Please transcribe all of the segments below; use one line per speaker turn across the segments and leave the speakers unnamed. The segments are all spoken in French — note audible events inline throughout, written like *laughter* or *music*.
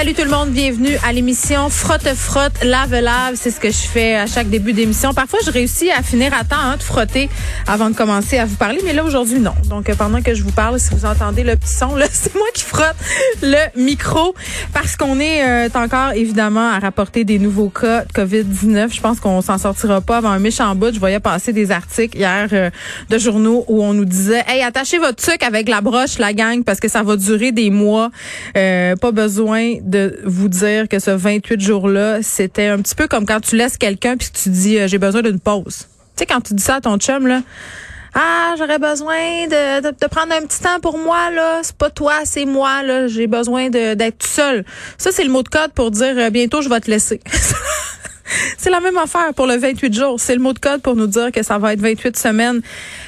Salut tout le monde, bienvenue à l'émission Frotte Frotte Lave Lave. C'est ce que je fais à chaque début d'émission. Parfois, je réussis à finir à temps hein, de frotter avant de commencer à vous parler, mais là aujourd'hui non. Donc euh, pendant que je vous parle, si vous entendez le petit son, *laughs* c'est moi qui frotte le micro parce qu'on est euh, encore évidemment à rapporter des nouveaux cas de Covid-19. Je pense qu'on s'en sortira pas avant un méchant bout. Je voyais passer des articles hier euh, de journaux où on nous disait "Hey, attachez votre sucre avec la broche, la gang, parce que ça va durer des mois. pas besoin de vous dire que ce 28 jours-là, c'était un petit peu comme quand tu laisses quelqu'un puis tu dis euh, j'ai besoin d'une pause. Tu sais quand tu dis ça à ton chum là, ah, j'aurais besoin de, de, prendre un petit temps pour moi là, c'est pas toi, c'est moi là, j'ai besoin d'être seul. Ça c'est le mot de code pour dire euh, bientôt je vais te laisser. *laughs* C'est la même affaire pour le 28 jours. C'est le mot de code pour nous dire que ça va être 28 semaines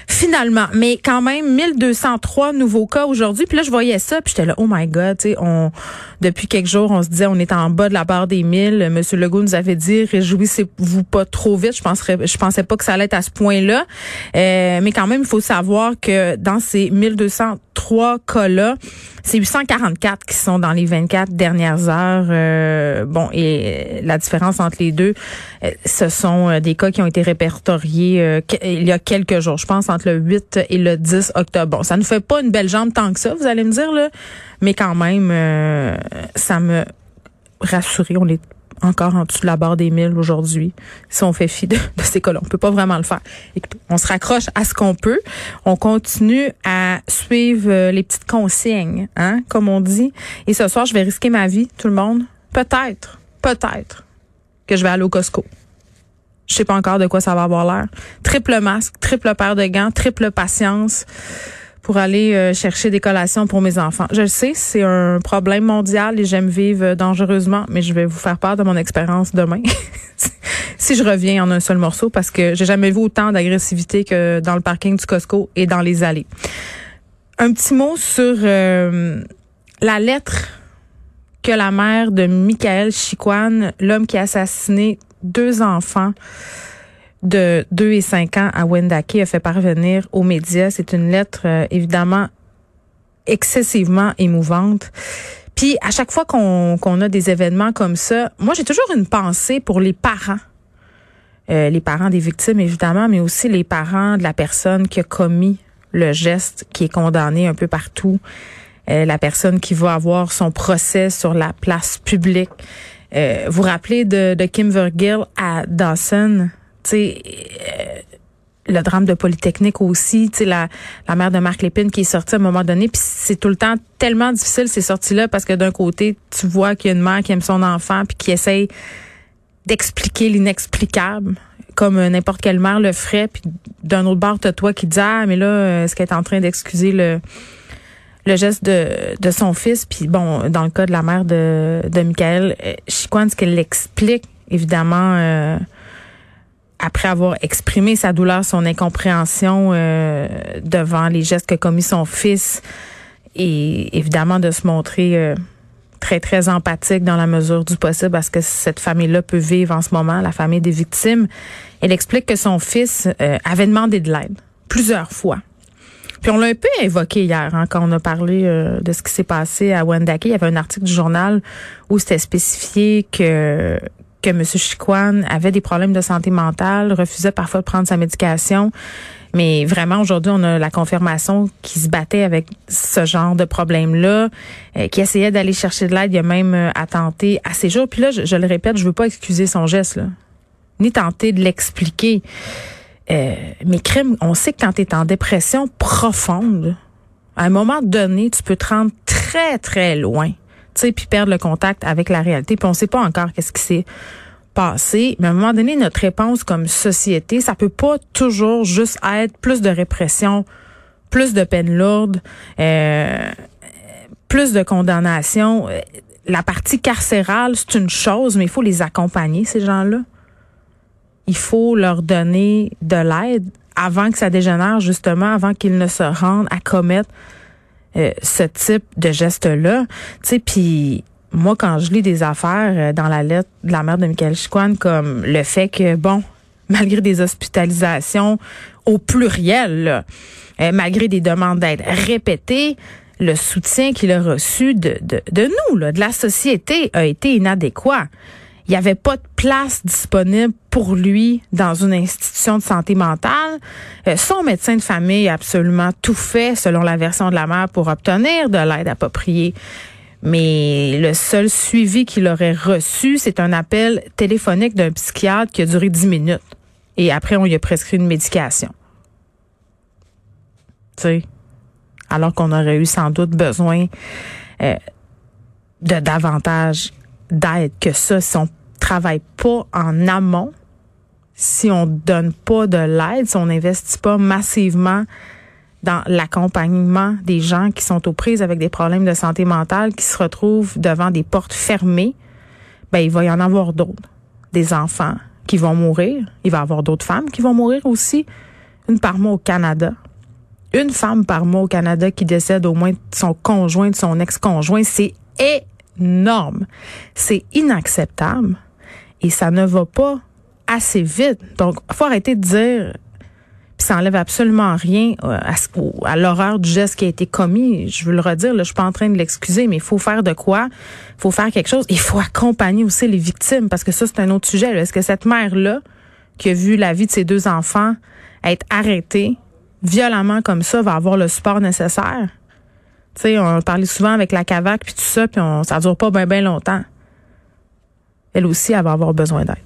finalement. Mais quand même, 1203 nouveaux cas aujourd'hui. Puis là, je voyais ça, puis j'étais là, oh my God, tu sais, on, depuis quelques jours, on se disait, on est en bas de la barre des 1000. Monsieur Legault nous avait dit, réjouissez-vous pas trop vite. Je penserais, je pensais pas que ça allait être à ce point-là. Euh, mais quand même, il faut savoir que dans ces 1203 cas-là, c'est 844 qui sont dans les 24 dernières heures. Euh, bon, et la différence entre les deux, euh, ce sont euh, des cas qui ont été répertoriés il y a quelques jours, je pense entre le 8 et le 10 octobre. Bon, ça ne fait pas une belle jambe tant que ça, vous allez me dire, là, mais quand même, ça me rassurait. On est encore en dessous de la barre des 1000 aujourd'hui si on fait fi de, ces cas-là. On peut pas vraiment le faire. on se raccroche à ce qu'on peut. On continue à suivre euh, les petites consignes, hein, comme on dit. Et ce soir, je vais risquer ma vie, tout le monde. Peut-être, peut-être que je vais aller au Costco. Je sais pas encore de quoi ça va avoir l'air. Triple masque, triple paire de gants, triple patience pour aller euh, chercher des collations pour mes enfants. Je le sais, c'est un problème mondial et j'aime vivre dangereusement, mais je vais vous faire part de mon expérience demain. *laughs* si je reviens en un seul morceau parce que j'ai jamais vu autant d'agressivité que dans le parking du Costco et dans les allées. Un petit mot sur euh, la lettre que la mère de Michael Chiquan, l'homme qui a assassiné deux enfants, de 2 et 5 ans à Wendake a fait parvenir aux médias. C'est une lettre euh, évidemment excessivement émouvante. Puis à chaque fois qu'on a des événements comme ça, moi j'ai toujours une pensée pour les parents. Euh, les parents des victimes évidemment, mais aussi les parents de la personne qui a commis le geste, qui est condamné un peu partout. Euh, la personne qui va avoir son procès sur la place publique. vous rappelez de, de Kim Vergil à Dawson, sais, euh, le drame de Polytechnique aussi, tu la, la mère de Marc Lépine qui est sortie à un moment donné, puis c'est tout le temps tellement difficile ces sorties-là parce que d'un côté, tu vois qu'il y a une mère qui aime son enfant puis qui essaye d'expliquer l'inexplicable comme n'importe quelle mère le ferait, puis d'un autre bord, t'as toi qui dis ah mais là, est-ce qu'elle est en train d'excuser le le geste de, de son fils, puis bon, dans le cas de la mère de, de Michael euh, Chiquan, ce qu'elle explique, évidemment, euh, après avoir exprimé sa douleur, son incompréhension euh, devant les gestes que commis son fils, et évidemment de se montrer très, très empathique dans la mesure du possible parce que cette famille-là peut vivre en ce moment, la famille des victimes. Elle explique que son fils avait demandé de l'aide plusieurs fois. Puis on l'a un peu évoqué hier hein, quand on a parlé de ce qui s'est passé à Wendake. Il y avait un article du journal où c'était spécifié que que M. Chiquan avait des problèmes de santé mentale, refusait parfois de prendre sa médication. Mais vraiment, aujourd'hui, on a la confirmation qu'il se battait avec ce genre de problème-là, euh, qui essayait d'aller chercher de l'aide. Il a même euh, à tenter à ses jours. Puis là, je, le répète, je veux pas excuser son geste, ni tenter de l'expliquer. Euh, mais on sait que quand tu es en dépression profonde, à un moment donné, tu peux te rendre très très, loin. Tu sais, puis perdre le contact avec la réalité. Puis on sait pas encore qu'est-ce qui s'est passé. Mais à un moment donné, notre réponse comme société, ça peut pas toujours juste être plus de répression, plus de peines lourdes, euh, plus de condamnation. La partie carcérale, c'est une chose, mais il faut les accompagner, ces gens-là. Il faut leur donner de l'aide avant que ça dégénère, justement, avant qu'ils ne se rendent à commettre euh, ce type de geste-là. Tu sais, puis moi, quand je lis des affaires euh, dans la lettre de la mère de Michael Chiquan, comme le fait que, bon, malgré des hospitalisations au pluriel, euh, malgré des demandes d'aide répétées, le soutien qu'il a reçu de, de, nous, de la société, a été inadéquat. Il n'y avait pas de place disponible pour lui dans une institution de santé mentale. Euh, son médecin de famille a absolument tout fait, selon la version de la mère, pour obtenir de l'aide appropriée. Mais le seul suivi qu'il aurait reçu, c'est un appel téléphonique d'un psychiatre qui a duré dix minutes. Et après, on lui a prescrit une médication. Tu sais, alors qu'on aurait eu sans doute besoin euh, de davantage d'aide que ça si on travaille pas en amont, si on donne pas de l'aide, si on n'investit pas massivement dans l'accompagnement des gens qui sont aux prises avec des problèmes de santé mentale, qui se retrouvent devant des portes fermées, ben il va y en avoir d'autres. Des enfants qui vont mourir. Il va y avoir d'autres femmes qui vont mourir aussi. Une par mois au Canada. Une femme par mois au Canada qui décède au moins de son conjoint, de son ex-conjoint. C'est énorme. C'est inacceptable. Et ça ne va pas assez vite. Donc, faut arrêter de dire puis ça enlève absolument rien euh, à, à l'horreur du geste qui a été commis. Je veux le redire, là, je suis pas en train de l'excuser, mais il faut faire de quoi? Il faut faire quelque chose. Il faut accompagner aussi les victimes parce que ça, c'est un autre sujet. Est-ce que cette mère-là, qui a vu la vie de ses deux enfants être arrêtée violemment comme ça, va avoir le support nécessaire? Tu sais, on parlait souvent avec la CAVAC puis tout ça, puis on, ça dure pas bien bien longtemps. Elle aussi, elle va avoir besoin d'aide.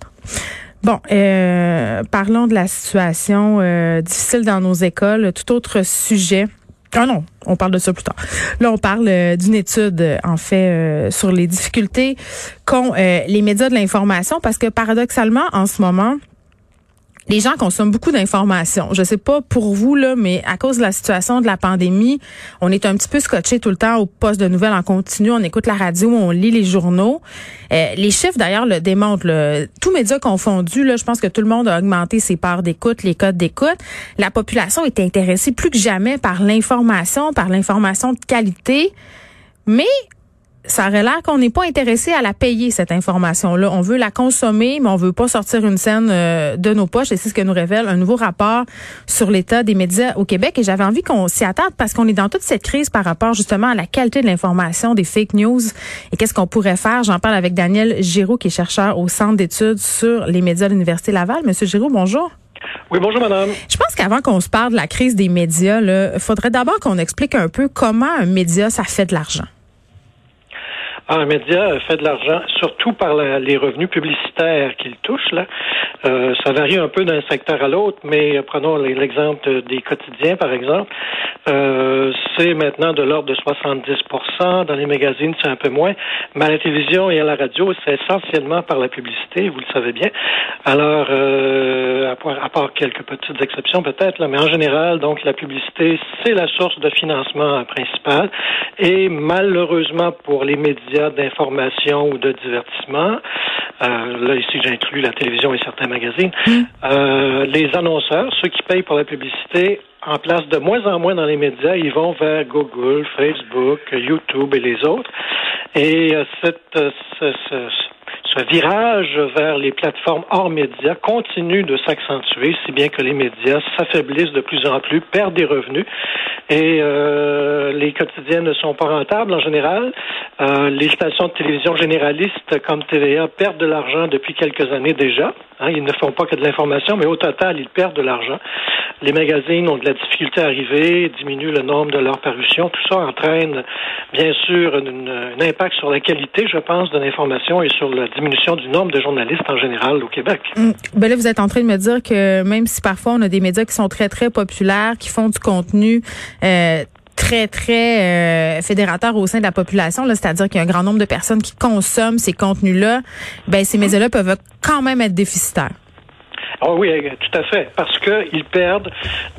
Bon, euh, parlons de la situation euh, difficile dans nos écoles. Tout autre sujet. Ah non, on parle de ça plus tard. Là, on parle euh, d'une étude, en fait, sur les difficultés qu'ont les médias de l'information, parce que paradoxalement, en ce moment, les gens consomment beaucoup d'informations. Je sais pas pour vous là, mais à cause de la situation de la pandémie, on est un petit peu scotché tout le temps au poste de nouvelles en continu. On écoute la radio, on lit les journaux. Euh, les chiffres d'ailleurs le démontrent. Là. Tous médias confondus, là, je pense que tout le monde a augmenté ses parts d'écoute, les codes d'écoute. La population est intéressée plus que jamais par l'information, par l'information de qualité. Mais ça aurait l'air qu'on n'est pas intéressé à la payer, cette information-là. On veut la consommer, mais on veut pas sortir une scène euh, de nos poches. Et c'est ce que nous révèle un nouveau rapport sur l'état des médias au Québec. Et j'avais envie qu'on s'y attarde parce qu'on est dans toute cette crise par rapport justement à la qualité de l'information, des fake news. Et qu'est-ce qu'on pourrait faire? J'en parle avec Daniel Giraud, qui est chercheur au Centre d'études sur les médias de l'Université Laval. Monsieur Giraud, bonjour.
Oui, bonjour madame.
Je pense qu'avant qu'on se parle de la crise des médias, il faudrait d'abord qu'on explique un peu comment un média, ça fait de l'argent.
Ah, un média fait de l'argent, surtout par les revenus publicitaires qu'il touche. Là. Euh, ça varie un peu d'un secteur à l'autre, mais prenons l'exemple des quotidiens, par exemple. Euh, c'est maintenant de l'ordre de 70% Dans les magazines, c'est un peu moins. Mais à la télévision et à la radio, c'est essentiellement par la publicité, vous le savez bien. Alors, euh, à, part, quelques petites exceptions peut-être, mais en général, donc la publicité, c'est la source de financement principale. Et malheureusement pour les médias, d'information ou de divertissement, euh, là ici j'inclus la télévision et certains magazines, mm. euh, les annonceurs, ceux qui payent pour la publicité, en place de moins en moins dans les médias, ils vont vers Google, Facebook, YouTube et les autres. Et euh, cette, ce, ce virage vers les plateformes hors médias continue de s'accentuer, si bien que les médias s'affaiblissent de plus en plus, perdent des revenus et euh, les quotidiens ne sont pas rentables en général. Euh, les stations de télévision généralistes comme TVA perdent de l'argent depuis quelques années déjà. Hein, ils ne font pas que de l'information, mais au total, ils perdent de l'argent. Les magazines ont de la difficulté à arriver, diminuent le nombre de leurs parutions. Tout ça entraîne, bien sûr, un impact sur la qualité, je pense, de l'information et sur la diminution du nombre de journalistes en général au Québec.
Hum, ben là, vous êtes en train de me dire que même si parfois on a des médias qui sont très, très populaires, qui font du contenu euh, très, très euh, fédérateur au sein de la population, c'est-à-dire qu'il y a un grand nombre de personnes qui consomment ces contenus-là, ben ces médias-là peuvent quand même être déficitaires.
Oh oui, tout à fait, parce qu'ils perdent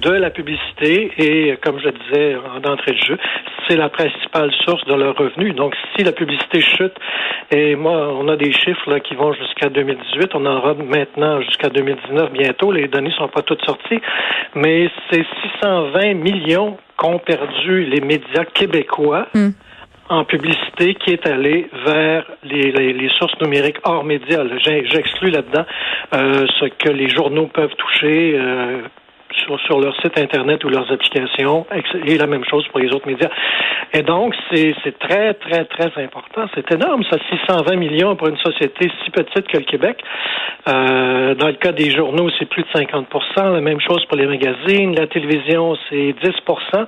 de la publicité et, comme je disais d'entrée de jeu, c'est la principale source de leurs revenus. Donc, si la publicité chute, et moi, on a des chiffres là, qui vont jusqu'à 2018, on en aura maintenant jusqu'à 2019 bientôt, les données sont pas toutes sorties, mais c'est 620 millions qu'ont perdu les médias québécois. Hmm en publicité qui est allé vers les, sources numériques hors médias. J'exclus là-dedans euh, ce que les journaux peuvent toucher. Euh, sur, sur, leur site Internet ou leurs applications, et la même chose pour les autres médias. Et donc, c'est très, très, très important. C'est énorme, ça, 620 millions pour une société si petite que le Québec. Euh, dans le cas des journaux, c'est plus de 50% La même chose pour les magazines. La télévision, c'est 10%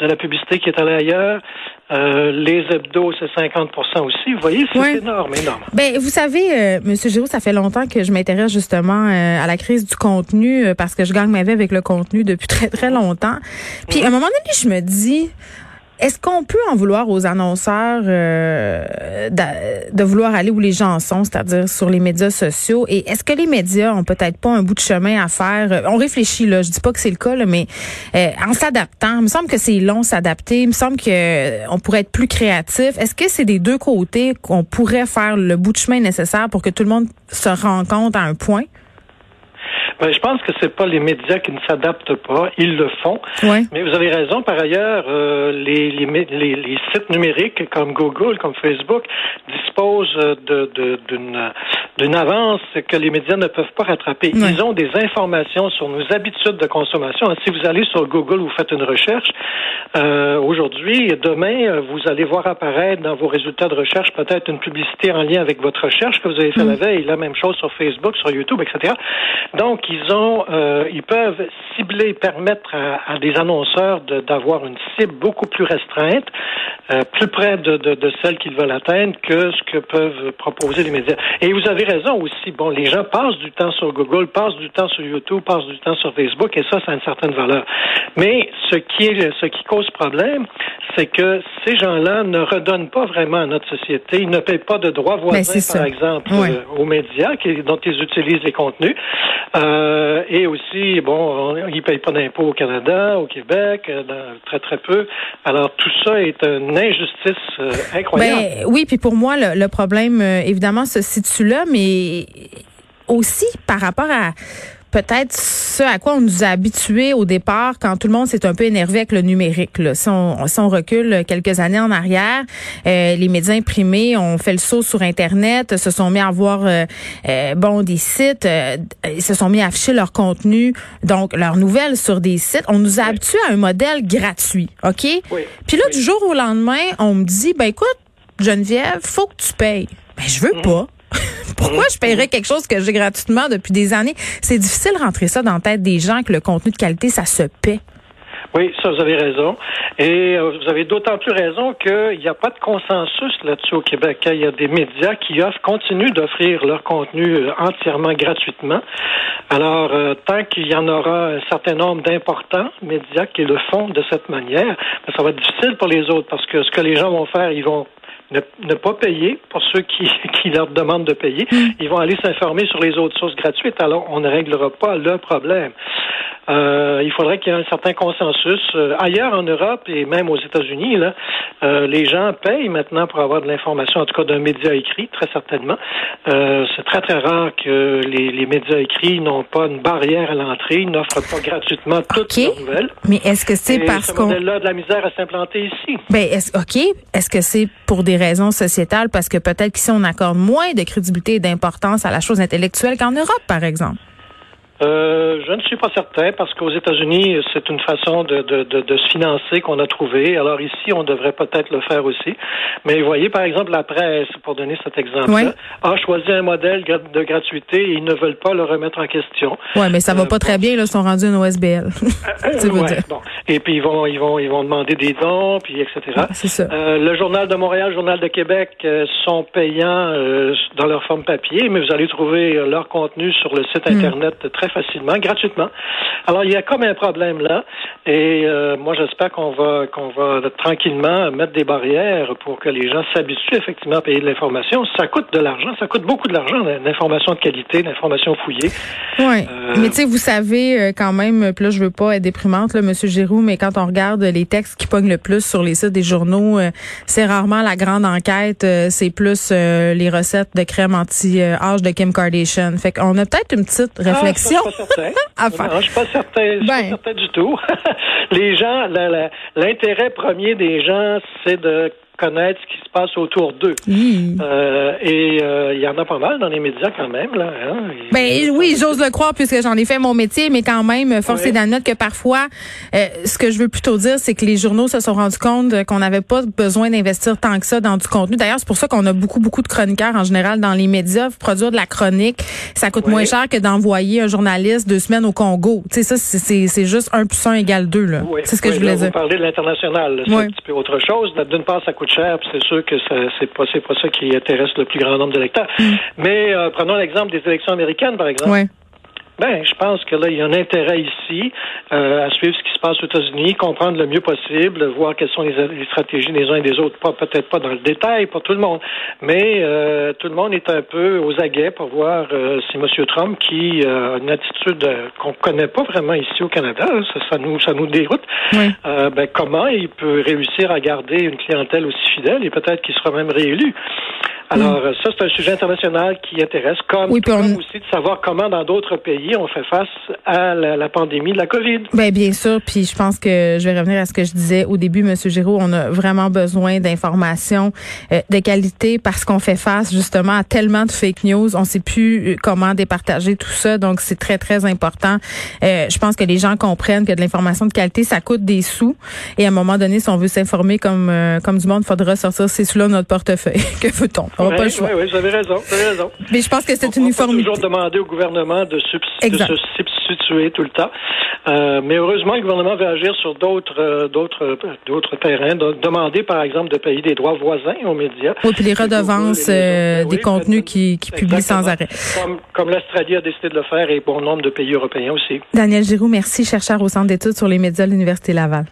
de la publicité qui est allée ailleurs. Euh, les hebdos, c'est 50% aussi. Vous voyez, c'est énorme, énorme.
Ben, vous savez, euh, Monsieur Giraud, ça fait longtemps que je m'intéresse justement euh, à la crise du contenu euh, parce que je gagne ma vie avec le contenu depuis très, très longtemps. Puis, à un moment donné, je me dis, est-ce qu'on peut en vouloir aux annonceurs euh, de, vouloir aller où les gens sont, c'est-à-dire sur les médias sociaux? Et est-ce que les médias ont peut-être pas un bout de chemin à faire? On réfléchit là, je dis pas que c'est le cas, mais euh, en s'adaptant, il me semble que c'est long s'adapter. Il me semble que euh, pourrait être plus créatif. Est-ce que c'est des deux côtés qu'on pourrait faire le bout de chemin nécessaire pour que tout le monde se rencontre à un point?
Ben, je pense que c'est pas les médias qui ne s'adaptent pas, ils le font. Mais vous avez raison. Par ailleurs, euh, les, les, les, les, sites numériques comme Google, comme Facebook, disposent de, d'une, d'une avance que les médias ne peuvent pas rattraper. Ils ont des informations sur nos habitudes de consommation. Si vous allez sur Google, vous faites une recherche. Euh, aujourd'hui, demain, vous allez voir apparaître dans vos résultats de recherche peut-être une publicité en lien avec votre recherche que vous avez fait la veille. La même chose sur Facebook, sur YouTube, etc. Donc, ont, euh, ils peuvent cibler, permettre à, des annonceurs d'avoir une cible beaucoup plus restreinte, euh, plus près de, de, de celle qu'ils veulent atteindre que ce que peuvent proposer les médias. Et vous avez raison aussi. Bon, les gens passent du temps sur Google, passent du temps sur YouTube, passent du temps sur Facebook, et ça, ça a une certaine valeur. Mais ce qui est, ce qui cause problème, c'est que ces gens-là ne redonnent pas vraiment à notre société. Ils ne payent pas de droits ben, voisins, par exemple, euh, aux médias qui, dont ils utilisent les contenus. Euh, et aussi, bon, ils ne payent pas d'impôts au Canada, au Québec, euh, très très peu. Alors tout ça est une injustice euh, incroyable.
Ben, oui, puis pour moi, le problème, évidemment, se situe là, mais aussi par rapport à peut-être ce à quoi on nous a habitués au départ quand tout le monde s'est un peu énervé avec le numérique. Là. Si, on, si on recule quelques années en arrière, euh, les médias imprimés ont fait le saut sur Internet, se sont mis à voir euh, euh, bon des sites, ils se sont mis à afficher leur contenu, donc leurs nouvelles sur des sites. On nous a habitués à un modèle gratuit, OK? Puis là, du jour au lendemain, on me dit, ben écoute, Geneviève, faut que tu payes. Ben je veux mm. pas. *laughs* Pourquoi je paierais quelque chose que j'ai gratuitement depuis des années? C'est difficile de rentrer ça dans la tête des gens que le contenu de qualité, ça se paie.
Oui, ça, vous avez raison. Et euh, vous avez d'autant plus raison qu'il n'y a pas de consensus là-dessus au Québec. Il y a des médias qui continuent d'offrir leur contenu euh, entièrement gratuitement. Alors, euh, tant qu'il y en aura un certain nombre d'importants médias qui le font de cette manière, ben, ça va être difficile pour les autres parce que ce que les gens vont faire, ils vont ne, pas payer pour ceux qui, *laughs* qui leur demandent de payer. Mm. Ils vont aller s'informer sur les autres sources gratuites. Alors, on ne réglera pas le problème. Euh, il faudrait qu'il y ait un certain consensus. Euh, ailleurs en Europe et même aux États-Unis, là, euh, les gens payent maintenant pour avoir de l'information, en tout cas d'un média écrit, très certainement. C'est très très rare que les, les médias écrits n'ont pas une barrière à l'entrée, n'offrent pas gratuitement toutes les nouvelles.
Mais est-ce que c'est parce qu'on
modèle-là de la misère à s'implanter ici?
Ben est ok. Est-ce que c'est pour des raisons sociétales parce que peut-être qu'ici on accorde moins de crédibilité et d'importance à la chose intellectuelle qu'en Europe, par exemple?
Euh, je ne suis pas certain parce qu'aux États-Unis, c'est une façon de, de, de, de se financer qu'on a trouvé. Alors ici, on devrait peut-être le faire aussi. Mais vous voyez, par exemple, la presse, pour donner cet exemple-là, a choisi un modèle de gratuité et ils ne veulent pas le remettre en question.
Oui, mais ça va euh, pas très bien. Là, ils sont rendus une OSBL. *laughs*
euh, ouais, bon. Et puis ils vont, ils vont, ils vont demander des dons, puis etc.
c'est ça.
Le journal de Montréal, le journal de Québec sont payants dans leur forme papier, mais vous allez trouver leur contenu sur le site hmm. internet très très facilement, gratuitement. Alors, il y a comme un problème là. Et euh, moi, j'espère qu'on va qu'on va tranquillement mettre des barrières pour que les gens s'habituent effectivement à payer de l'information. Ça coûte de l'argent, ça coûte beaucoup de l'argent, l'information de qualité, l'information fouillée.
Oui. Euh, mais tu sais, vous savez euh, quand même, puis là, je veux pas être déprimante, là, Monsieur Giroux, mais quand on regarde les textes qui pognent le plus sur les sites des journaux, c'est rarement la grande enquête, c'est plus les recettes de crème anti-âge de Kim Kardashian. Fait qu'on a peut-être une petite ah, réflexion
à faire. *laughs* je suis pas certain, je suis pas ben. certain du tout. *laughs* les gens, l'intérêt premier des gens, c'est de connaître ce qui se passe autour d'eux. Euh, et euh, il y en a pas mal dans les médias quand même. Là, hein.
Ben oui, j'ose le croire puisque j'en ai fait mon métier, mais quand même, force est d'admettre que parfois, euh, ce que je veux plutôt dire, c'est que les journaux se sont rendus compte qu'on n'avait pas besoin d'investir tant que ça dans du contenu. D'ailleurs, c'est pour ça qu'on a beaucoup, beaucoup de chroniqueurs en général dans les médias. Produire de la chronique, ça coûte moins cher que d'envoyer un journaliste deux semaines au Congo. Tu sais, ça, c'est juste un plus un égale deux. C'est ce que je voulais dire. Vous
parlez de l'international, c'est un petit peu autre chose. D'une part, ça coûte cher, c'est sûr que c'est pas pas ça qui intéresse le plus grand nombre d'électeurs. Mm. Mais euh, prenons l'exemple des élections américaines, par exemple. Ben, je pense que là, il y a un intérêt ici euh, à suivre ce qui se passe aux États-Unis, comprendre le mieux possible, voir quelles sont les, stratégies des uns et des autres. Pas peut-être pas dans le détail pour tout le monde, mais euh, tout le monde est un peu aux aguets pour voir euh, si M. Trump, qui a une attitude qu'on connaît pas vraiment ici au Canada, ça, nous ça nous déroute. ben, comment il peut réussir à garder une clientèle aussi fidèle et peut-être qu'il sera même réélu. Alors, mm. ça, c'est un sujet international qui intéresse, comme, aussi de savoir comment dans d'autres pays on fait face à la, pandémie de la COVID.
Ben, bien sûr, puis je pense que je vais revenir à ce que je disais au début, M. Giraud, on a vraiment besoin d'informations euh, de qualité parce qu'on fait face justement à tellement de fake news, on sait plus euh, comment départager tout ça, donc c'est très, très important. Euh, je pense que les gens comprennent que de l'information de qualité, ça coûte des sous, et à un moment donné, si on veut s'informer comme, comme du monde, il faudra sortir ces sous-là de notre portefeuille. *laughs* que veut-on?
Oui, oui, vous avez raison, vous avez raison.
Mais je pense que c'est une uniformité.
toujours demander au gouvernement de, se substituer tout le temps. Euh, mais heureusement, le gouvernement veut agir sur d'autres, euh, d'autres, euh, d'autres terrains. demander, par exemple, de payer des droits voisins aux médias.
Oui, puis les redevances des contenus qui, qui publient sans arrêt.
Comme, comme l'Australie a décidé de le faire et bon nombre de pays européens aussi.
Daniel Giroux, merci, chercheur au Centre d'études sur les médias de l'Université Laval.